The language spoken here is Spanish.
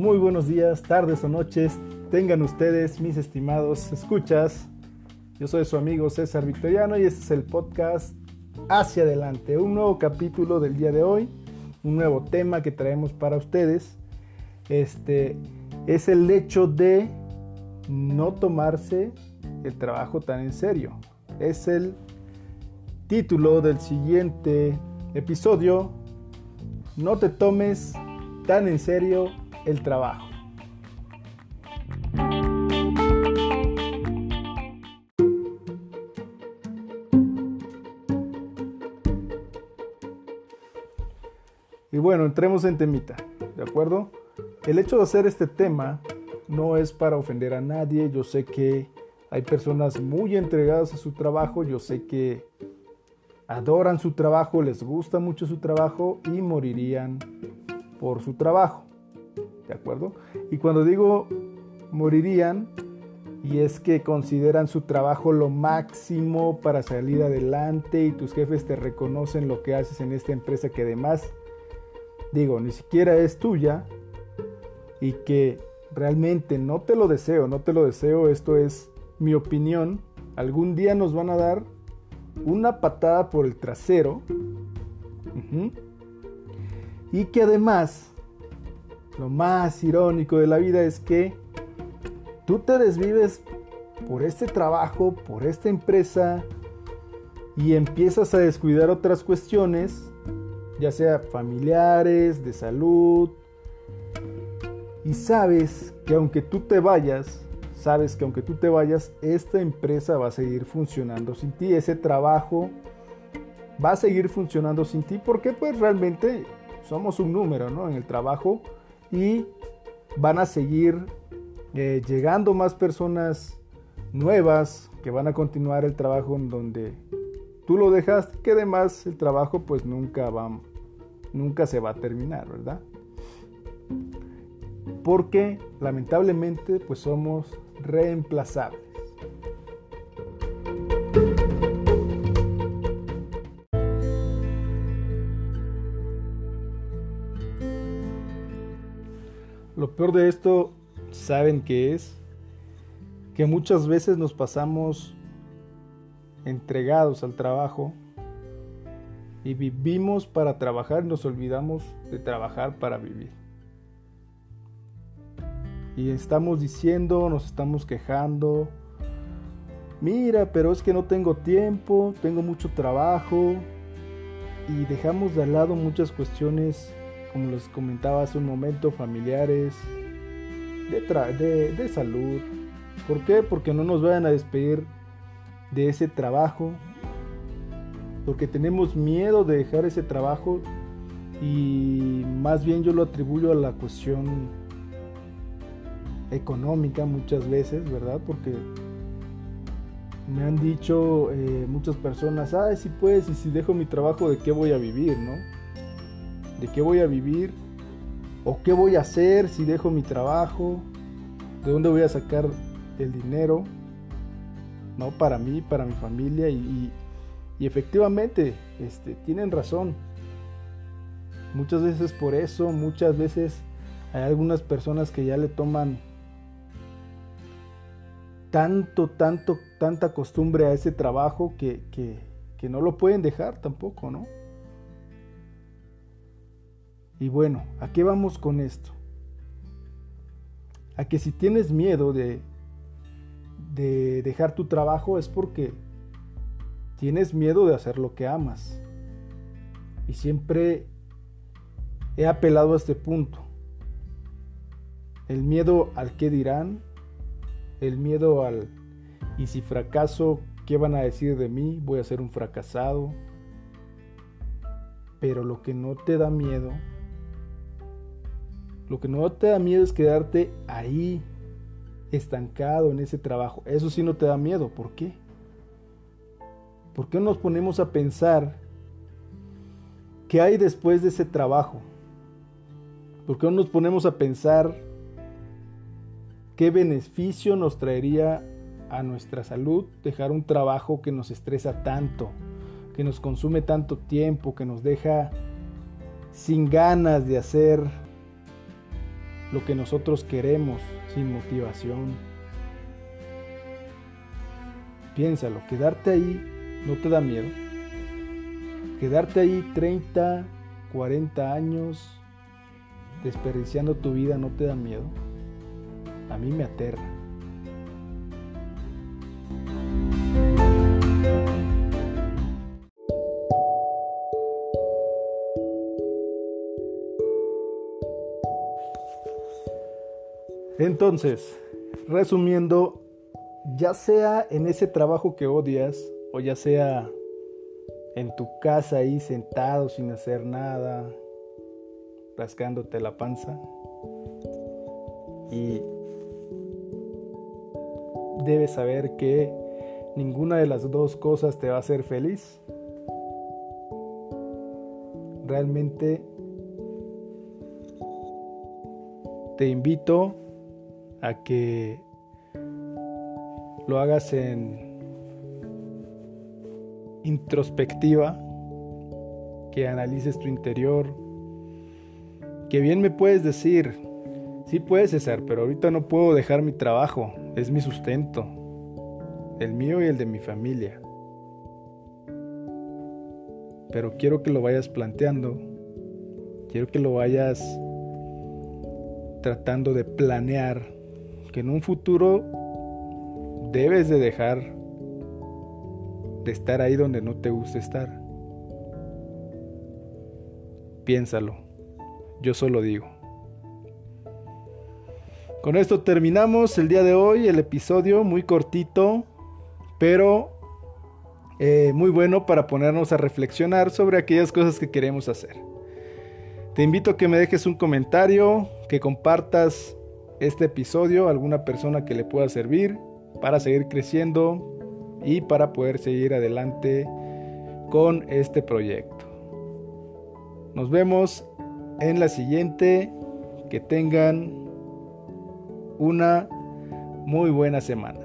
Muy buenos días, tardes o noches. Tengan ustedes, mis estimados escuchas. Yo soy su amigo César Victoriano y este es el podcast Hacia Adelante. Un nuevo capítulo del día de hoy, un nuevo tema que traemos para ustedes. Este es el hecho de no tomarse el trabajo tan en serio. Es el título del siguiente episodio. No te tomes tan en serio el trabajo. Y bueno, entremos en temita, ¿de acuerdo? El hecho de hacer este tema no es para ofender a nadie. Yo sé que hay personas muy entregadas a su trabajo. Yo sé que adoran su trabajo, les gusta mucho su trabajo y morirían por su trabajo. ¿De acuerdo? Y cuando digo morirían, y es que consideran su trabajo lo máximo para salir adelante y tus jefes te reconocen lo que haces en esta empresa que además, digo, ni siquiera es tuya y que realmente no te lo deseo, no te lo deseo, esto es mi opinión, algún día nos van a dar una patada por el trasero y que además lo más irónico de la vida es que tú te desvives por este trabajo, por esta empresa y empiezas a descuidar otras cuestiones, ya sea familiares, de salud, y sabes que aunque tú te vayas, sabes que aunque tú te vayas, esta empresa va a seguir funcionando sin ti, ese trabajo va a seguir funcionando sin ti, porque pues realmente somos un número ¿no? en el trabajo y van a seguir eh, llegando más personas nuevas que van a continuar el trabajo en donde tú lo dejaste, que además el trabajo pues nunca va, nunca se va a terminar, ¿verdad? Porque lamentablemente pues somos reemplazables. Lo peor de esto, ¿saben qué es? Que muchas veces nos pasamos entregados al trabajo y vivimos para trabajar y nos olvidamos de trabajar para vivir. Y estamos diciendo, nos estamos quejando, mira, pero es que no tengo tiempo, tengo mucho trabajo y dejamos de lado muchas cuestiones, como les comentaba hace un momento, familiares, de, de, salud. ¿Por qué? Porque no nos vayan a despedir de ese trabajo, porque tenemos miedo de dejar ese trabajo y más bien yo lo atribuyo a la cuestión económica muchas veces, ¿verdad? Porque me han dicho eh, muchas personas, ay, si puedes, y si dejo mi trabajo, ¿de qué voy a vivir, no? ¿De qué voy a vivir? ¿O qué voy a hacer si dejo mi trabajo? ¿De dónde voy a sacar el dinero? ¿No? Para mí, para mi familia. Y, efectivamente, este, tienen razón. Muchas veces por eso, muchas veces hay algunas personas que ya le toman tanto, tanto, tanta costumbre a ese trabajo que, que, no lo pueden dejar tampoco, ¿no? Y bueno, ¿a qué vamos con esto? A que si tienes miedo de, de dejar tu trabajo es porque tienes miedo de hacer lo que amas. Y siempre he apelado a este punto. El miedo al que dirán el miedo al y si fracaso, ¿qué van a decir de mí? Voy a ser un fracasado. Pero lo que no te da miedo, lo que no te da miedo es quedarte ahí, estancado en ese trabajo. Eso sí no te da miedo. ¿Por qué? ¿Por qué nos ponemos a pensar qué hay después de ese trabajo? ¿Por qué no nos ponemos a pensar ¿Qué beneficio nos traería a nuestra salud dejar un trabajo que nos estresa tanto, que nos consume tanto tiempo, que nos deja sin ganas de hacer lo que nosotros queremos sin motivación. Piénsalo, quedarte ahí no te da miedo. Quedarte ahí 30, 40 años desperdiciando tu vida no te da miedo. A mí me aterra. Entonces, resumiendo, ya sea en ese trabajo que odias o ya sea en tu casa ahí sentado sin hacer nada, rascándote la panza y debes saber que ninguna de las dos cosas te va a hacer feliz. Realmente te invito a que lo hagas en introspectiva, que analices tu interior, que bien me puedes decir, sí puedes César, pero ahorita no puedo dejar mi trabajo, es mi sustento, el mío y el de mi familia. Pero quiero que lo vayas planteando, quiero que lo vayas tratando de planear que en un futuro debes de dejar de estar ahí donde no te gusta estar. Piénsalo, yo solo digo. Con esto terminamos el día de hoy, el episodio muy cortito, pero eh, muy bueno para ponernos a reflexionar sobre aquellas cosas que queremos hacer. Te invito a que me dejes un comentario, que compartas este episodio alguna persona que le pueda servir para seguir creciendo y para poder seguir adelante con este proyecto. Nos vemos en la siguiente. Que tengan una muy buena semana.